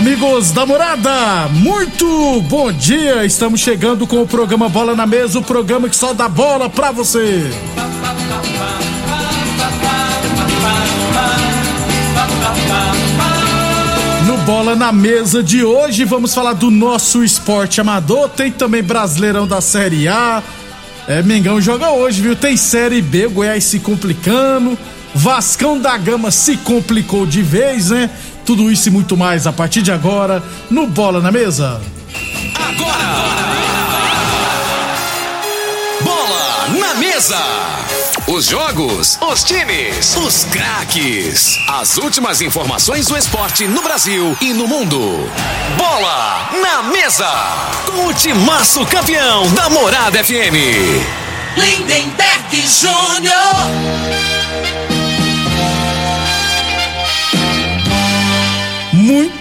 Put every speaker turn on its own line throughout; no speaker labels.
Amigos da morada, muito bom dia! Estamos chegando com o programa Bola na Mesa o programa que só dá bola pra você. No Bola na Mesa de hoje, vamos falar do nosso esporte amador. Tem também Brasileirão da Série A. É, Mengão joga hoje, viu? Tem Série B, Goiás se complicando. Vascão da Gama se complicou de vez, né? Tudo isso e muito mais a partir de agora no Bola na Mesa.
Agora! Bola na Mesa! Os jogos, os times, os craques. As últimas informações do esporte no Brasil e no mundo. Bola na Mesa! Com o timaço campeão da Morada FM.
Lindenberg Júnior.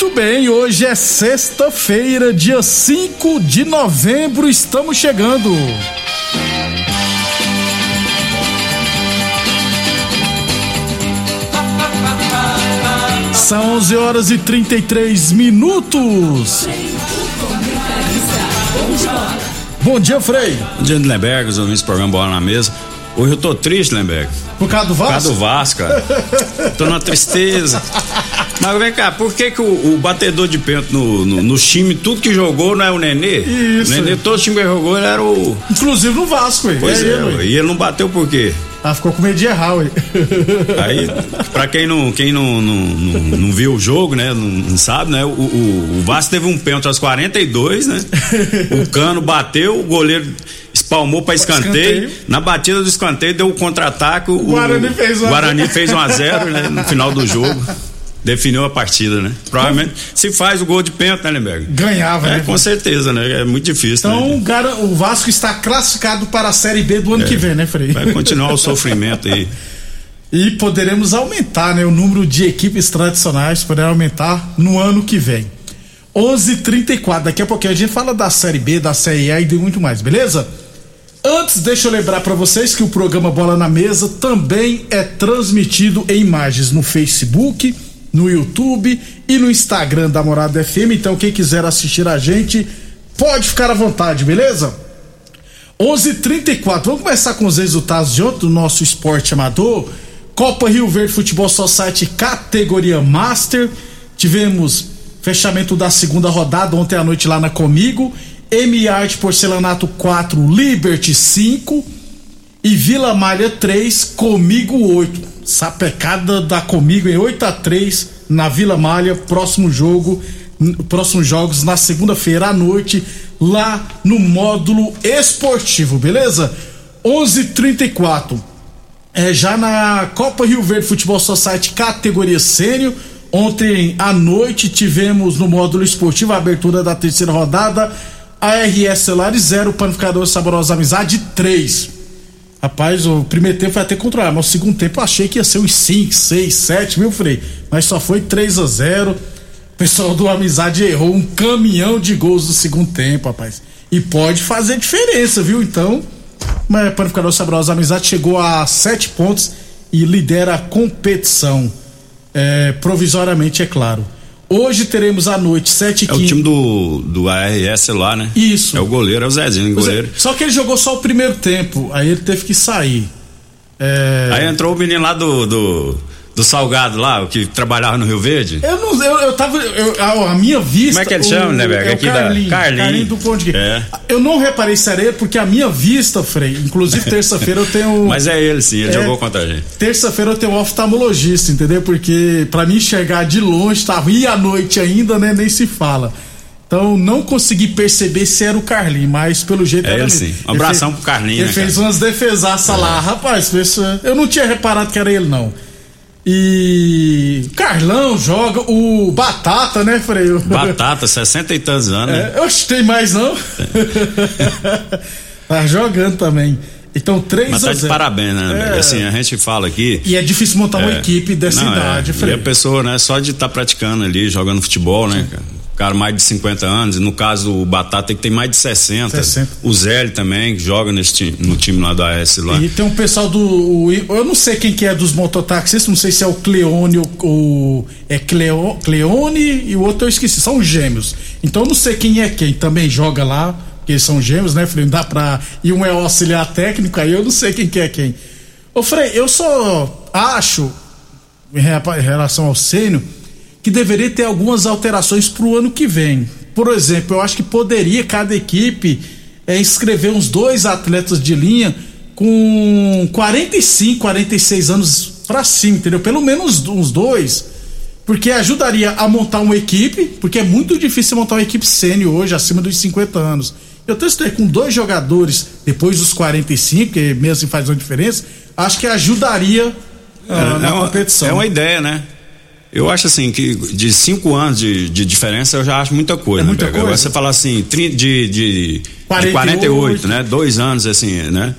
Muito bem, hoje é sexta-feira, dia 5 de novembro, estamos chegando. São 11 horas e 33 minutos. Bom dia, Frei.
Bom dia, Lemberg, os ouvintes do programa Bola na Mesa. Hoje eu tô triste, Lemberg.
Por causa do
Por
Vasco?
causa do Vasco, cara. tô numa tristeza. Mas vem cá, por que, que o, o batedor de pênalti no, no, no time, tudo que jogou, não é o Nenê?
Isso.
O Nenê, todo time que jogou, ele era o.
Inclusive no Vasco, hein?
Pois é,
ué.
e ele não bateu por quê?
Ah, ficou com medo de errar, ué.
Aí, pra quem não, quem não, não, não, não viu o jogo, né? Não, não sabe, né? O, o, o Vasco teve um pênalti aos 42, né? O Cano bateu, o goleiro espalmou pra escanteio.
Escanteio.
Na batida do escanteio deu o contra-ataque. O
Guarani fez um a
Guarani
zero.
fez 1 a 0 né? No final do jogo. Definiu a partida, né? Provavelmente se faz o gol de pênalti, né, Lemberg?
Ganhava,
É,
né?
com certeza, né? É muito difícil.
Então,
né?
o o Vasco está classificado para a Série B do ano que vem, né, Frei?
É. Vai continuar o sofrimento aí.
E poderemos aumentar, né, o número de equipes tradicionais, poderá aumentar no ano que vem. 11:34. Daqui a pouquinho a gente fala da Série B, da Série A e de muito mais, beleza? Antes, deixa eu lembrar para vocês que o programa Bola na Mesa também é transmitido em imagens no Facebook, no YouTube e no Instagram da Morada FM. Então, quem quiser assistir a gente, pode ficar à vontade, beleza? 11:34. Vamos começar com os resultados de ontem do nosso esporte amador. Copa Rio Verde Futebol Society categoria Master. Tivemos fechamento da segunda rodada ontem à noite lá na Comigo. M Art Porcelanato 4, Liberty 5 e Vila Malha 3, Comigo 8. Sapecada da Comigo em 8 a 3 na Vila Malha, próximo jogo, próximos jogos na segunda-feira à noite lá no módulo esportivo, beleza? 11:34. É, já na Copa Rio Verde Futebol Society categoria sênior, ontem à noite tivemos no módulo esportivo a abertura da terceira rodada, ARS Celulares 0, Panificador Saborosa Amizade 3. Rapaz, o primeiro tempo foi até controlado, mas o segundo tempo eu achei que ia ser uns 5, 6, 7, viu, Frei? Mas só foi 3 a 0 O pessoal do Amizade errou um caminhão de gols no segundo tempo, rapaz. E pode fazer diferença, viu? Então, mas Panificador Saborosa Amizade chegou a 7 pontos e lidera a competição. É, provisoriamente, é claro. Hoje teremos à noite 7 e
É o
15.
time do, do ARS lá, né?
Isso.
É o goleiro, é o Zezinho,
Pois é,
goleiro.
Só que ele jogou só o primeiro tempo, aí ele teve que sair. É,
Aí entrou o menino lá do, do, do Salgado lá, o que trabalhava no Rio Verde?
Eu não eu, eu tava. Eu, a, a, minha vista.
Como é que ele chama, né, velho?
É Aqui Carlinho, da Carlinho. Carlinho do Ponto de é. Eu não reparei se era ele, porque a minha vista, Frei, inclusive terça-feira eu tenho.
Mas é ele sim, ele é, jogou contra a gente.
Terça-feira eu tenho um oftalmologista, entendeu? Porque pra mim enxergar de longe, tava. E à noite ainda, né? Nem se fala. Então não consegui perceber se era o Carlinho, mas pelo jeito
é
era
ele sim. Um abração fez, pro Carlinho.
Ele
né,
fez cara? umas defesaças é. lá, rapaz. Eu não tinha reparado que era ele, não. E Carlão joga o Batata, né, Freio?
Batata, 60 e tantos anos.
É, eu tem mais não. tá jogando também. Então, 3
Mas tá de parabéns, né? É. Assim, a gente fala aqui.
E é difícil montar é. uma equipe dessa não, é. idade,
é. E a pessoa, né, só de estar tá praticando ali, jogando futebol, né, cara? Cara mais de 50 anos, no caso o Batata tem que ter mais de 60. 60. O Zé também, que joga nesse time, no time lá da AS lá.
E tem um pessoal do. Eu não sei quem que é dos mototáxis, não sei se é o Cleone, o, o é Cleo, Cleone e o outro eu esqueci, são gêmeos. Então eu não sei quem é quem, também joga lá, porque são gêmeos, né, Frei? Não dá pra. E um é auxiliar técnico, aí eu não sei quem que é quem. Ô Frei, eu só acho, em relação ao Sênio, que deveria ter algumas alterações para o ano que vem. Por exemplo, eu acho que poderia cada equipe é, inscrever uns dois atletas de linha com 45, 46 anos para cima, entendeu? Pelo menos uns dois, porque ajudaria a montar uma equipe, porque é muito difícil montar uma equipe sênior hoje, acima dos 50 anos. Eu testei com dois jogadores depois dos 45, que mesmo assim faz uma diferença, acho que ajudaria
uh, é, na é uma, competição. É uma ideia, né? Eu acho assim que de cinco anos de, de diferença eu já acho muita coisa. É
muita né, coisa. Agora
você falar assim, de, de, de 48. 48, né? Dois anos assim, né?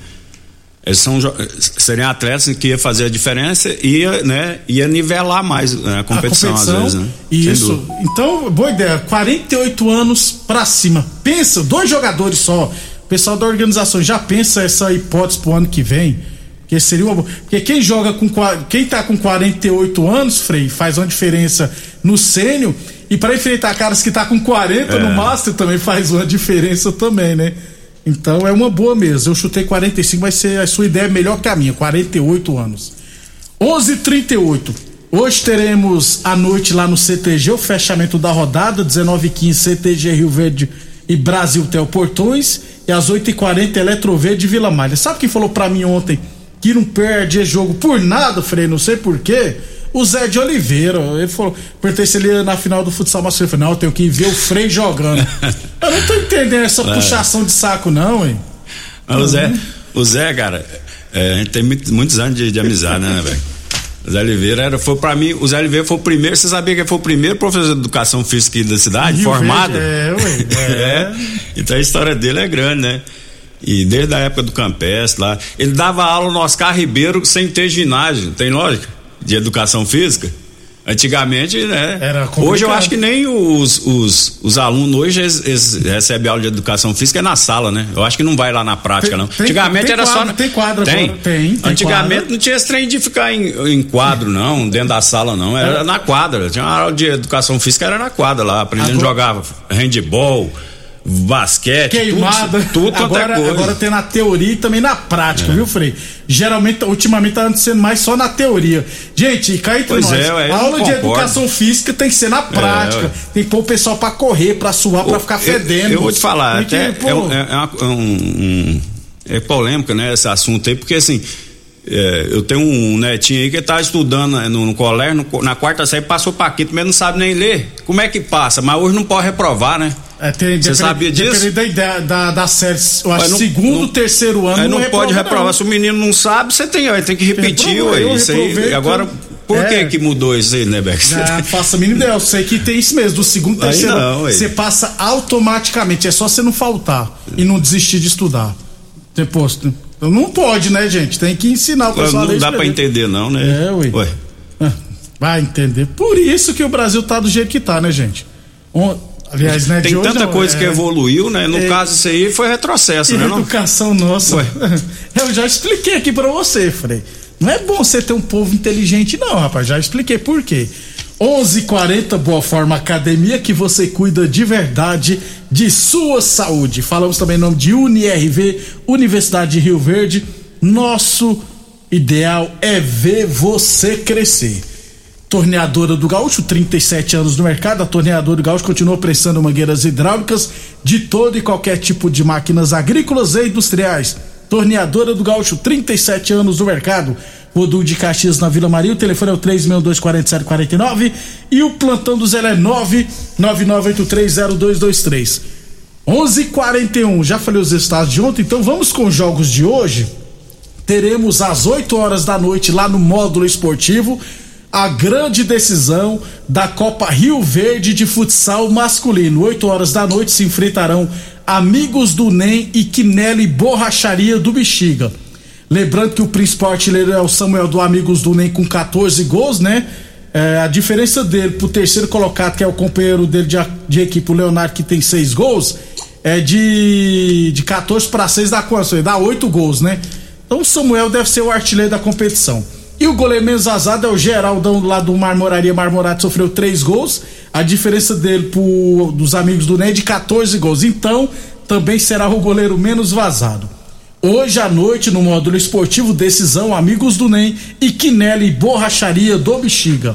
Eles são, seriam atletas que ia fazer a diferença e ia, né, ia nivelar mais né, a, competição, a competição às vezes, né?
Isso. Então, boa ideia. 48 anos pra cima. Pensa, dois jogadores só. O pessoal da organização já pensa essa hipótese pro ano que vem. Que seria uma Porque quem joga com. Quem tá com 48 anos, Frei, faz uma diferença no sênior. E para enfrentar caras que tá com 40 é. no Master também faz uma diferença também, né? Então é uma boa mesmo. Eu chutei 45, vai ser a sua ideia é melhor que a minha, 48 anos. 11:38. Hoje teremos a noite lá no CTG, o fechamento da rodada, 19h15, CTG Rio Verde e Brasil Tel Portões. E às 8h40, Eletroverde Vila Malha. Sabe quem falou para mim ontem que não perde jogo por nada, Frei, não sei porquê. O Zé de Oliveira, ele falou, perguntei se ele ia na final do futsal masculino. Falei, não, eu tenho que ver o Frei jogando. eu não tô entendendo essa é. puxação de saco, não, hein?
o Zé, o Zé, cara, é, a gente tem muito, muitos anos de, de amizade, né, velho? O Zé Oliveira era, foi para mim, o Zé Oliveira foi o primeiro, você sabia que ele foi o primeiro professor de educação física da cidade, Rio formado? Verde,
é, ué, é.
é. Então a história dele é grande, né? E desde a época do Campestre lá, ele dava aula no Oscar Ribeiro sem ter ginásio, tem lógica? De educação física. Antigamente, né?
Era
hoje eu acho que nem os, os, os alunos hoje eles, eles recebem aula de educação física é na sala, né? Eu acho que não vai lá na prática,
tem,
não.
Tem,
Antigamente
tem
era
quadro,
só.
Tem quadro
tem.
agora. Tem, tem
Antigamente
quadro.
não tinha esse trem de ficar em, em quadro, não, dentro da sala, não. Era é. na quadra. Tinha uma aula de educação física, era na quadra lá, aprendendo a jogar handball basquete,
queimada.
Tudo, tudo
agora,
coisa.
agora tem na teoria e também na prática, é. viu, Frei? Geralmente, ultimamente tá sendo mais só na teoria. Gente, cai entre nós. É, a aula de educação física tem que ser na prática. É, tem que pôr o pessoal pra correr, pra suar, pra ficar fedendo. Eu,
eu vou te falar, que, é, é, é, um, um, é polêmica, né, esse assunto aí, porque assim. É, eu tenho um netinho aí que tá estudando né, no, no colégio, no, na quarta série, passou pra quinto, mas não sabe nem ler. Como é que passa? Mas hoje não pode reprovar, né?
É, tem, Você sabia disso? Dependendo da, da, da série, eu acho, não, segundo, não, terceiro ano.
não, não pode reprovar. Não. Se o menino não sabe, você tem, tem que repetir, ué. Isso aí. Agora. Por é. que que mudou isso aí, né, Bex?
Ah, faça a mínima ideia. Eu sei que tem isso mesmo. Do segundo, terceiro, não, você passa automaticamente. É só você não faltar e não desistir de estudar. Depois, não pode, né, gente? Tem que ensinar o pessoal
Não dá para entender, não, né?
É, ué. ué. Ah, vai entender. Por isso que o Brasil tá do jeito que tá, né, gente? Aliás, né,
Tem tanta não, coisa é... que evoluiu, né? No é... caso, isso aí foi retrocesso, né?
Educação não? nossa. Ué. Eu já expliquei aqui para você, Frei. Não é bom você ter um povo inteligente, não, rapaz. Já expliquei por quê. 11:40 Boa Forma Academia que você cuida de verdade de sua saúde. Falamos também em nome de UniRV, Universidade de Rio Verde. Nosso ideal é ver você crescer. Torneadora do Gaúcho, 37 anos no mercado. A Torneadora do Gaúcho continua prestando mangueiras hidráulicas de todo e qualquer tipo de máquinas agrícolas e industriais. Torneadora do Gaúcho, 37 anos no mercado. Rodul de Caxias na Vila Maria. O telefone é o 3624749 e o plantão do Zé é 999830223. 11:41. Já falei os estados de ontem, então vamos com os jogos de hoje. Teremos às 8 horas da noite lá no módulo esportivo a grande decisão da Copa Rio Verde de futsal masculino. 8 horas da noite se enfrentarão Amigos do NEM e Quinelli Borracharia do Bexiga. Lembrando que o principal artilheiro é o Samuel do Amigos do NEM com 14 gols, né? É, a diferença dele pro terceiro colocado, que é o companheiro dele de, de equipe, o Leonardo, que tem 6 gols, é de, de 14 para 6 dá quanto? Dá 8 gols, né? Então o Samuel deve ser o artilheiro da competição. E o goleiro menos azado é o Geraldão lá do Marmoraria Marmorato, sofreu três gols. A diferença dele pro, dos amigos do Ney é de 14 gols. Então, também será o goleiro menos vazado. Hoje à noite, no módulo esportivo, decisão Amigos do NEM e Quinelli Borracharia do Bexiga.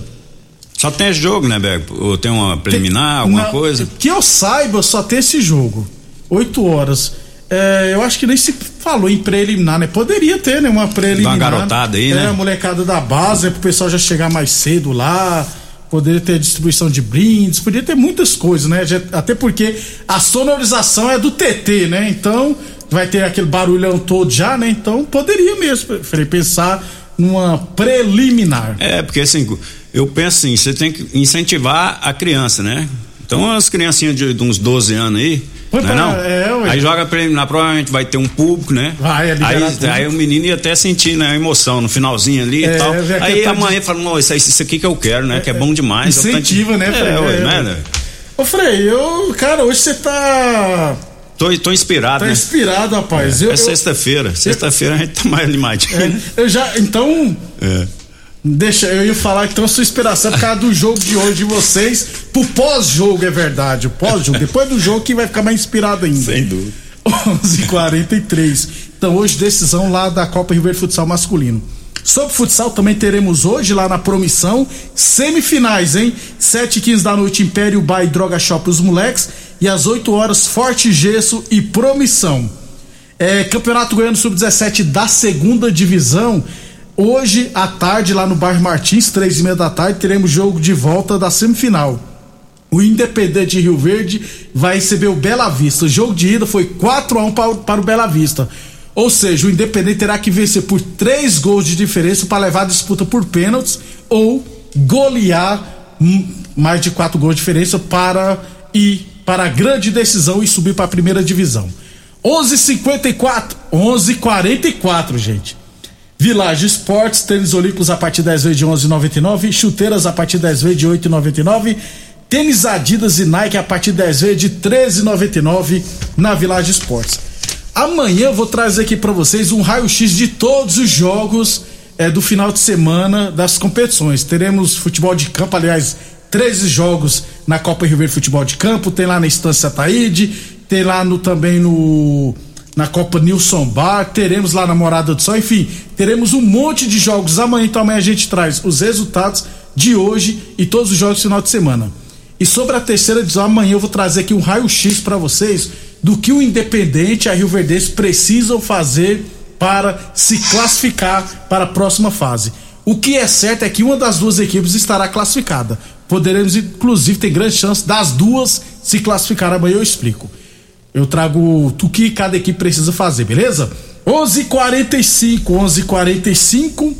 Só tem esse jogo, né, Beco? Ou tem uma preliminar, tem, alguma na, coisa?
Que eu saiba, só tem esse jogo. Oito horas. É, eu acho que nem se falou em preliminar, né? Poderia ter, né? Uma preliminar.
Dá uma garotada aí,
é,
né?
a molecada da base, é pro pessoal já chegar mais cedo lá. Poderia ter distribuição de brindes, poderia ter muitas coisas, né? Até porque a sonorização é do TT, né? Então vai ter aquele barulhão todo já, né? Então poderia mesmo, falei, pensar numa preliminar.
É, porque assim, eu penso assim, você tem que incentivar a criança, né? Então as criancinhas de, de uns 12 anos aí, foi não, é não? É, aí joga preliminar, provavelmente vai ter um público, né? Vai, é aí, público. aí o menino ia até sentir né, a emoção no finalzinho ali é, e tal. Aí a mãe fala, não, isso, isso aqui que eu quero, né? É, que é bom demais.
Incentiva, né, Frei? É, ué, é, né? Ô, Frei, eu, cara, hoje você tá.
Tô, tô inspirado,
tá
né?
inspirado, rapaz.
É, eu, é sexta-feira. Sexta-feira a gente tá mais animadinho.
É, eu já, então. É. Deixa, eu ia falar a sua inspiração por causa do jogo de hoje de vocês, pro pós-jogo, é verdade. O pós-jogo, depois do jogo que vai ficar mais inspirado ainda.
Sem dúvida.
11:43. Então hoje decisão lá da Copa Rio Verde Futsal masculino. Sobre futsal também teremos hoje lá na Promissão semifinais, hein? 7 e 15 da noite Império Bay Droga Shop os moleques e às 8 horas Forte Gesso e Promissão. É, Campeonato Goiano Sub-17 da segunda divisão Hoje à tarde, lá no bairro Martins, três e meia da tarde, teremos jogo de volta da semifinal. O Independente de Rio Verde vai receber o Bela Vista. O jogo de ida foi 4 a 1 para, para o Bela Vista. Ou seja, o Independente terá que vencer por três gols de diferença para levar a disputa por pênaltis ou golear mais de quatro gols de diferença para ir para a grande decisão e subir para a primeira divisão. 11:54, 11:44, gente. Village Esportes, tênis olímpicos a partir 10 vezes de 11,99, chuteiras a partir 10 vezes de 8,99, tênis Adidas e Nike a partir 10 vezes de 13,99 na Village Esportes. Amanhã vou trazer aqui para vocês um raio-x de todos os jogos é, do final de semana das competições. Teremos futebol de campo, aliás, 13 jogos na Copa Rio Verde Futebol de Campo, tem lá na Estância Taíde, tem lá no, também no na Copa Nilson Bar, teremos lá na Morada do Sol, enfim, teremos um monte de jogos amanhã, então amanhã a gente traz os resultados de hoje e todos os jogos do final de semana. E sobre a terceira divisão, amanhã eu vou trazer aqui um raio-x para vocês do que o Independente e a Rio Verdense precisam fazer para se classificar para a próxima fase. O que é certo é que uma das duas equipes estará classificada. Poderemos, inclusive, ter grande chance das duas se classificar. Amanhã eu explico. Eu trago o que cada equipe precisa fazer, beleza? 11:45, 11:45.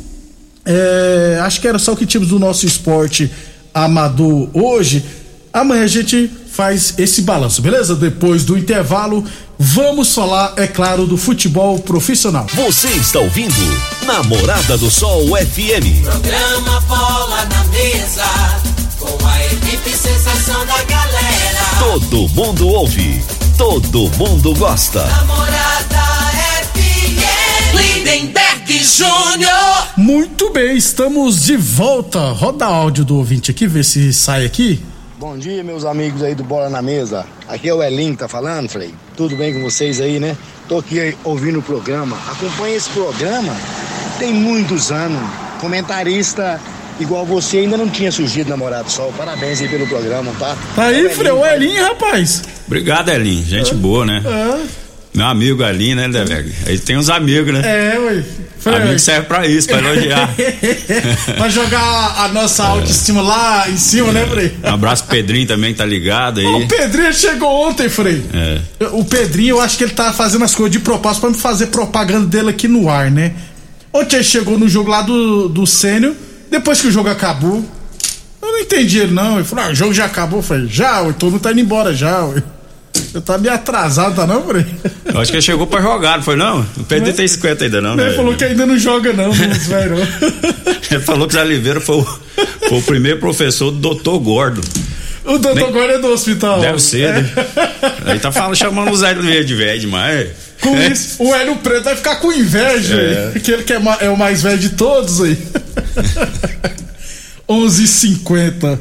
É, acho que era só o que tínhamos do nosso esporte amador hoje. Amanhã a gente faz esse balanço, beleza? Depois do intervalo, vamos falar, é claro, do futebol profissional.
Você está ouvindo Namorada do Sol FM.
Programa Bola na Mesa, com a equipe sensação da galera.
Todo mundo ouve todo mundo gosta.
Namorada FM, Lindenberg Júnior.
Muito bem, estamos de volta. Roda áudio do ouvinte aqui, vê se sai aqui.
Bom dia, meus amigos aí do Bola na Mesa. Aqui é o Elin que tá falando, Frei. Tudo bem com vocês aí, né? Tô aqui ouvindo o programa. Acompanha esse programa tem muitos anos. Comentarista igual você ainda não tinha surgido namorado sol. Parabéns aí pelo programa, tá?
Tá aí, Frei, o Elinho, rapaz.
Obrigado, Elinho. Gente boa, né?
É.
Meu amigo ali, né, Deveg? Aí tem uns amigos, né?
É, ué.
Amigo serve pra isso, pra elogiar.
pra jogar a nossa autoestima lá em cima, né, Frei?
Um abraço pro Pedrinho também, que tá ligado aí.
O Pedrinho chegou ontem, Frei.
É.
O Pedrinho, eu acho que ele tá fazendo as coisas de propósito pra me fazer propaganda dele aqui no ar, né? Ontem ele chegou no jogo lá do, do Sênio, depois que o jogo acabou. Eu não entendi ele, não. Ele falou, ah, o jogo já acabou. Eu falei, já, todo mundo tá indo embora já, ué. Eu tá meio atrasado, tá não, Frei?
Eu acho que ele chegou pra jogar, não foi não? O Pedrinho tem 50 ainda não, né?
Ele falou que ainda não joga, não, Verão.
Ele falou que o Zé Oliveira foi o, foi o primeiro professor do doutor Gordo.
O doutor
Nem-
Gordo é do hospital.
Deve ser,
É.
né? Aí tá falando, chamando o Zé Oliveira de velho demais.
Com
É.
isso, o Hélio Preto vai ficar com inveja,
É.
aí, que ele que é, é o mais velho de todos aí. 11h50.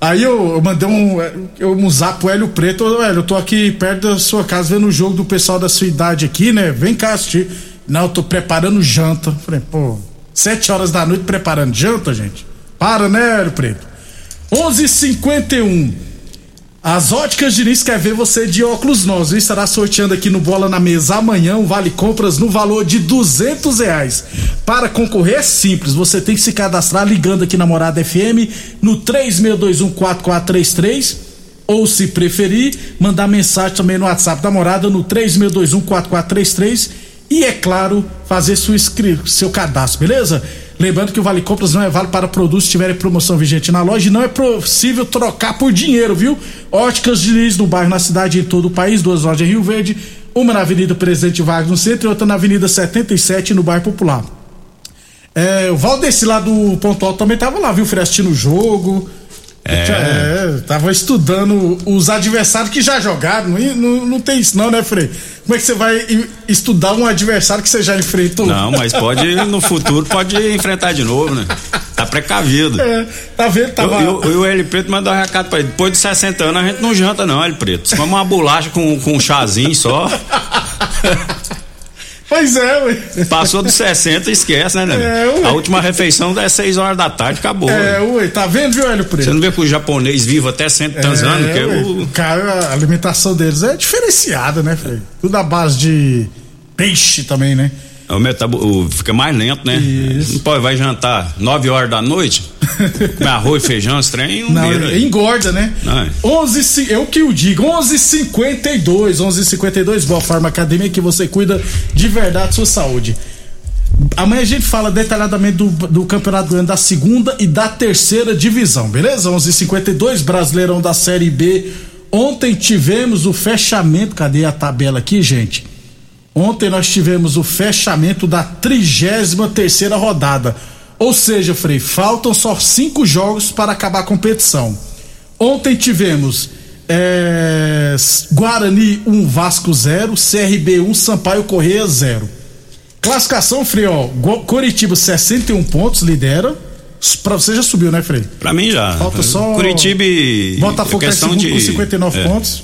Aí eu, eu mandei um, eu, um zap pro Hélio Preto, ô Hélio, eu tô aqui perto da sua casa vendo o jogo do pessoal da sua idade aqui, né? Vem cá assistir. Não, eu tô preparando janta. Falei, pô, sete horas da noite preparando janta, gente? Para, né, Hélio Preto? 11:51. As óticas Diniz quer ver você de óculos novos. viu? Estará sorteando aqui no Bola na Mesa amanhã um vale compras no valor de duzentos reais. Para concorrer é simples, você tem que se cadastrar ligando aqui na Morada FM no 36214433 ou se preferir, mandar mensagem também no WhatsApp da Morada no 36214433 e é claro, fazer sua seu cadastro, beleza? Lembrando que o Vale Compras não é válido para produtos que tiverem promoção vigente na loja e não é possível trocar por dinheiro, viu? Óticas Diniz no bairro, na cidade e em todo o país, duas lojas em Rio Verde, uma na Avenida Presidente Vargas no centro e outra na Avenida 77 no bairro Popular. É, o Valdeci lá do Ponto Alto também tava lá, viu, Frei, assistindo o jogo. É. tava estudando os adversários que já jogaram. Não, não, não tem isso, não, né, Frei? Como é que você vai estudar um adversário que você já enfrentou?
Não, mas pode, no futuro, pode enfrentar de novo, né? Tá precavido.
É, tá vendo? Tava.
Eu, eu, eu, o Hélio Preto mandou um recado pra ele. Depois de 60 anos a gente não janta, não, Hélio Preto. Come uma bolacha com, com um chazinho só.
Pois é, ué.
Passou dos 60 esquece, né, né?
É.
A última refeição é 6 horas da tarde, acabou.
É, ué, tá vendo, viu, Hélio Preto?
Você não vê que o japonês vive até cento e tantos anos? Que é
ué.
o...
Cara, a alimentação deles é diferenciada, né, Frei? Tudo à base de peixe também, né?
O metabo... o- fica mais lento, né?
Isso.
Não pode, vai jantar 9 horas da noite, comer arroz, feijão, trem, não, vira.
engorda, né?
Não, é.
11, ci- eu que o digo, 11:52, 11:52, Boa Forma Academia que você cuida de verdade sua saúde. Amanhã a gente fala detalhadamente do, do campeonato da segunda e da terceira divisão, beleza? 11:52 Brasileirão da Série B. Ontem tivemos o fechamento, cadê a tabela aqui, gente? Ontem nós tivemos o fechamento da 33 terceira rodada. Ou seja, Frei, faltam só cinco jogos para acabar a competição. Ontem tivemos é, Guarani 1, Vasco 0, CRB 1, Sampaio Correia 0. Classificação, Frei, ó, Coritiba 61 pontos, lidera. Pra você já subiu, né, Frei?
Pra mim já.
Falta só
Curitiba e.
Botafogo
questão
segundo
de
com 59
é,
pontos.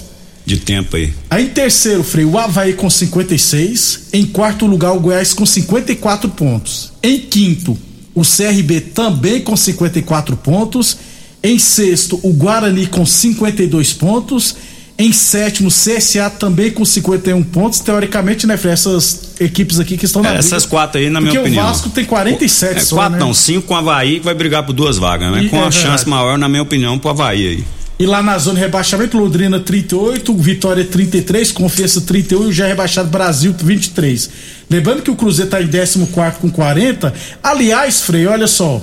De tempo aí.
Aí em terceiro, Frei, o Havaí com 56. Em quarto lugar, o Goiás com 54 pontos. Em quinto, o CRB também com 54 pontos. Em sexto, o Guarani com 52 pontos. Em sétimo, o CSA também com 51 pontos. Teoricamente, né, Frei, essas equipes aqui que estão na
É, essas quatro aí, na
Porque
minha opinião.
o Vasco tem 47
É,
só,
quatro
né?
não, cinco com o Havaí que vai brigar por duas vagas, né?
E-
com
é verdade.
chance maior, na minha opinião, pro Havaí aí.
E lá na zona de rebaixamento, Londrina 38, Vitória 33, Confiança 31 e o já rebaixado Brasil 23. Lembrando que o Cruzeiro está em 14 com 40. Aliás, Frei, olha só.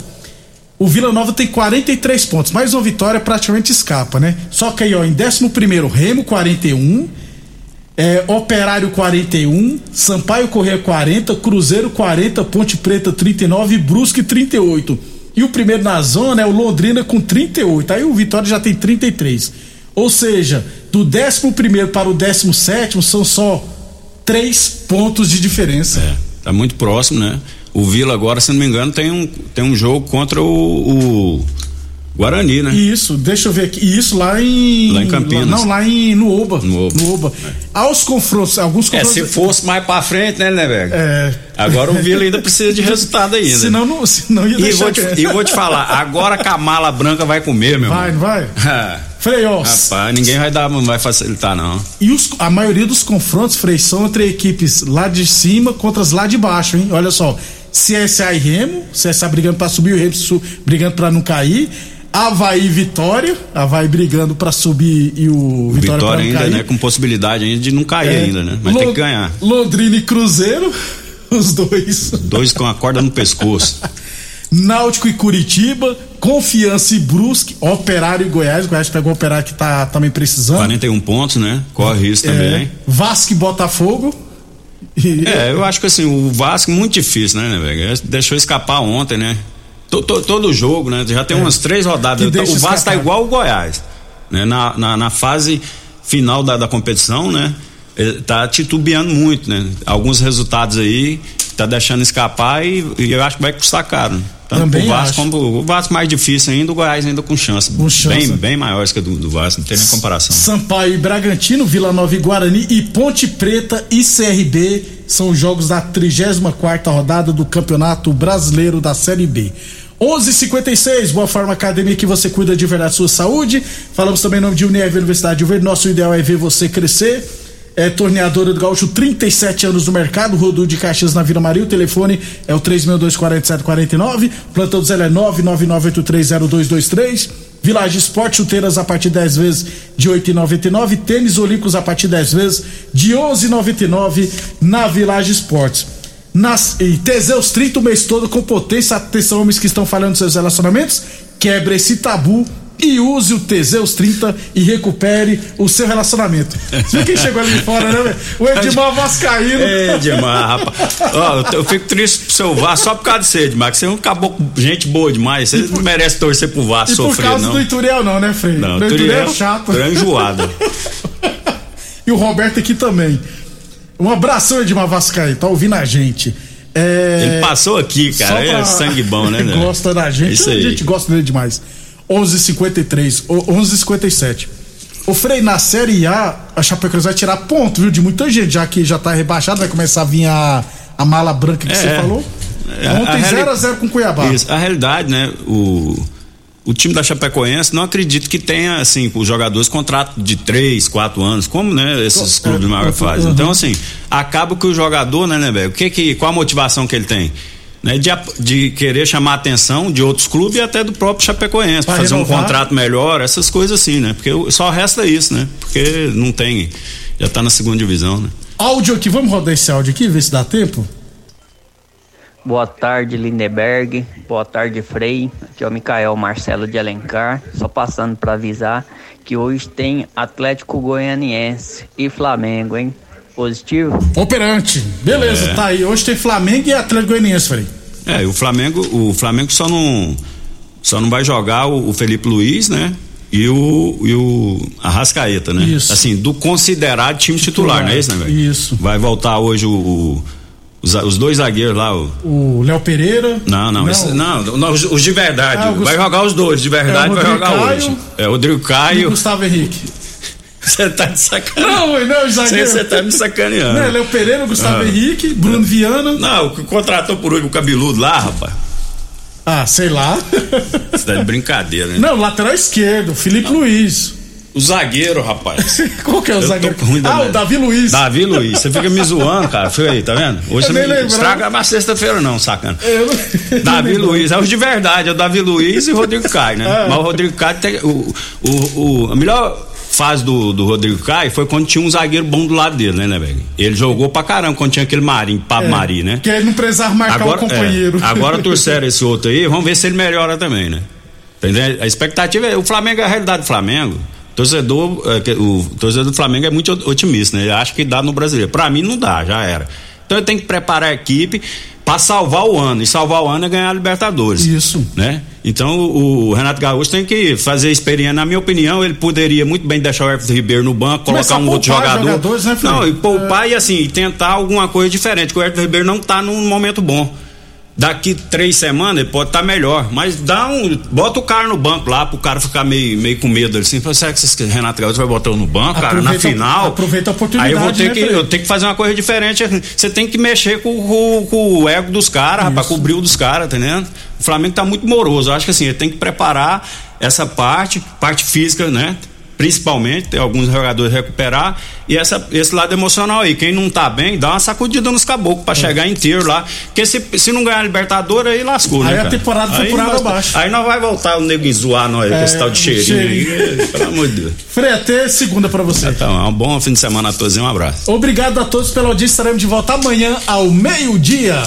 O Vila Nova tem 43 pontos, mais uma vitória praticamente escapa, né? Só que aí, ó, em 11 Remo 41, é, Operário 41, Sampaio Correia 40, Cruzeiro 40, Ponte Preta 39 e Brusque 38. E o primeiro na zona é o Londrina com 38. Aí o Vitória já tem 33. Ou seja, do 11 para o 17 são só três pontos de diferença.
É, tá muito próximo, né? O Vila agora, se não me engano, tem um, tem um jogo contra o, o, Guarani, né?
Isso, deixa eu ver aqui. Isso lá em.
Lá em Campinas.
Lá, não, lá em no Oba.
No Oba.
No Oba. Aos confrontos, alguns
É,
confrontos.
se fosse mais pra frente, né, né, velho?
É.
Agora o Vila ainda precisa de resultado ainda.
Senão não, senão ia
e,
deixar.
vou te, e vou te falar, agora que a mala branca vai comer, meu
Vai, não vai? Frei, ó.
Rapaz, ninguém vai dar, não vai facilitar, não.
E os- a maioria dos confrontos, Frei, são entre equipes lá de cima contra as lá de baixo, hein? Olha só. CSA e Remo, CSA brigando pra subir, o Remo brigando pra não cair. Havaí e Vitória, Havaí brigando pra subir e o Vitória,
Vitória ainda,
cair.
né? Com possibilidade ainda de não cair
É.
ainda, né? Mas tem que ganhar.
Londrina e Cruzeiro, os dois.
Dois com a corda no pescoço.
Náutico e Curitiba, Confiança e Brusque, Operário e Goiás. Goiás pegou o Operário que tá também precisando.
41 pontos, né? Corre isso também.
É, Vasco e Botafogo. E-
É, eu acho que assim, o Vasco muito difícil, né, né, velho? Deixou escapar ontem, né? To- to- todo jogo, né? Já tem umas três rodadas.
É. Deixa
o Vasco tá igual o Goiás. Né? Na, na, na fase final da, da competição, né? Tá titubeando muito, né? Alguns resultados aí tá deixando escapar e, e eu acho que vai custar caro. né? Tanto
Também
o Vasco
acho.
como o Vasco mais difícil ainda, o Goiás ainda com chance.
Com chance.
Bem, bem maiores que a do, do Vasco, não tem nem comparação.
Sampaio e Bragantino, Vila Nova e Guarani e Ponte Preta e CRB são os jogos da 34ª rodada do Campeonato Brasileiro da Série B. 11:56 Boa Forma Academia que você cuida de verdade da sua saúde. Falamos também em nome de Unirv Universidade de Verde. Nosso ideal é ver você crescer. É torneadora do Gaúcho, 37 anos no mercado, Rodu de Caxias na Vila Maria. O telefone é o 3624749. Plantão do Zé é 999830223. Village Esporte, chuteiras a partir de 10 vezes de 8,99. Tênis Olímpicos a partir de 10 vezes de 11,99 na Village Esportes. Nas, e Teseus 30 o mês todo com potência. Atenção, homens que estão falhando seus relacionamentos. Quebre esse tabu e use o Teseus 30 e recupere o seu relacionamento. Você viu quem chegou ali de fora, né? O Edmar Vascaíno.
É, Edmar, rapaz. Ó, eu fico triste pro seu Vasco só por causa de você, Edmar, que você é um caboclo, gente boa demais. Você não merece torcer pro Vasco
E por
sofrer,
causa
não.
do Ituriel, não, né, Frei?
Não,
o Ituriel
Turiel
é chato.
Turiel é.
E o Roberto aqui também. Um abração, Edmar Vascaíno, tá ouvindo a gente. É...
Ele passou aqui, cara. É
pra-
sangue bom, né? né?
Gosta da gente.
Isso
a
aí.
gente gosta dele demais. 11:53, o- 11:57. O Frei na Série A, a Chapecoense vai tirar ponto, viu, de muita gente, já que já tá rebaixado, vai começar a vir a, a mala branca que
É,
você falou.
É,
Ontem
reali-
0 a 0 com Cuiabá.
Isso, a realidade, né? O, o time da Chapecoense não acredito que tenha, assim, os jogadores contrato de 3, 4 anos, como, né, esses
É,
clubes maiores
é,
fazem.
uhum.
Então, assim, acaba que o jogador, né, né, velho? O que que, qual a motivação que ele tem? Né, de, de querer chamar a atenção de outros clubes e até do próprio Chapecoense,
Pra
fazer
renovar.
um contrato melhor, essas coisas assim, né? Porque só resta isso, né? Porque não tem, já tá na segunda divisão, né?
Áudio aqui, vamos rodar esse áudio aqui, ver se dá tempo?
Boa tarde, Lindeberg. Boa tarde, Frei. Aqui é o Micael Marcelo de Alencar. Só passando para avisar que hoje tem Atlético Goianiense e Flamengo, hein? Positivo?
Operante. Beleza,
É.
tá aí. Hoje tem Flamengo e Atlético Goianiense, Frei.
É, o Flamengo, o Flamengo só não só não vai jogar o, o Felipe Luiz, né? E o e o Arrascaeta, né?
Isso.
Assim, do considerado time titular,
Titular.
não é isso, né, velho?
Isso.
Vai voltar hoje o, o- os, os dois zagueiros lá, o
Léo Pereira.
não, não, esse- não, não, os, os de verdade.
Ah, o Gust-
vai jogar os dois, de verdade
É,
vai jogar
Caio
hoje. É, o Rodrigo
E o
Caio.
Gustavo Henrique.
Você tá de sacanagem.
Não, não, zagueiro.
você tá me sacaneando.
Léo Pereira, Gustavo
Ah.
Henrique, Bruno Viana.
Não, o que contratou por hoje o cabeludo lá, rapaz.
Ah, sei lá.
Você tá de brincadeira, né?
Não, lateral esquerdo, Felipe Luiz.
O zagueiro, rapaz.
Qual que é o
Eu
zagueiro? Ah, o. Davi Luiz.
Davi Luiz, você fica me zoando, cara. Foi aí, tá vendo? Hoje
Eu
você me estraga mais sexta-feira, não, sacana.
Eu não-
Davi
não lembro.
Luiz, é os de verdade, é o Davi Luiz e o Rodrigo Caio, né?
É.
Mas o Rodrigo Caio tem. O, o, o- a melhor fase do, do Rodrigo Caio foi quando tinha um zagueiro bom do lado dele, né, né, velho? Ele jogou pra caramba quando tinha aquele Marinho, Pablo
É,
Mari, né?
Que ele não precisava marcar
Agora,
o companheiro.
é, agora trouxeram esse outro aí, vamos ver se ele melhora também, né? Entendeu? A expectativa é. O Flamengo é a realidade do Flamengo. Torcedor, é, o torcedor do Flamengo é muito otimista, né? Ele acha que dá no brasileiro. Pra mim não dá, já era. Então ele tem que preparar a equipe pra salvar o ano. E salvar o ano é ganhar a Libertadores.
Isso.
Né? Então o, Renato Gaúcho tem que fazer experiência. Na minha opinião, ele poderia muito bem deixar o Everton Ribeiro no banco, colocar um outro jogador.
né,
não, e poupar e assim, tentar alguma coisa diferente. que O Everton Ribeiro não tá num momento bom. Daqui três semanas ele pode estar tá melhor, mas dá um, bota o cara no banco lá pro cara ficar meio, meio com medo assim, será que esse Renato Gaúcho vai botar no banco, cara, na final?
Aproveita a oportunidade.
Aí eu vou ter
né,
que, eu tenho que fazer uma coisa diferente, você tem que mexer com, com, com o ego dos caras, para cobrir o dos caras, tá entendendo? O Flamengo tá muito moroso, eu acho que assim, ele tem que preparar essa parte, parte física, né? Principalmente, tem alguns jogadores recuperar e essa, esse lado emocional aí. Quem não tá bem, dá uma sacudida nos caboclos para é. chegar inteiro lá. Porque se, se não ganhar a Libertadores, aí lascou,
aí
né?
Aí a temporada foi por água abaixo.
Aí nós vai voltar o nego zoar nós é, com esse tal de cheirinho, cheirinho. aí. Pelo amor de Deus.
Frei, até segunda para você.
Então, é um bom fim de semana a todos e um abraço.
Obrigado a todos pela audiência. Estaremos de volta amanhã ao meio-dia.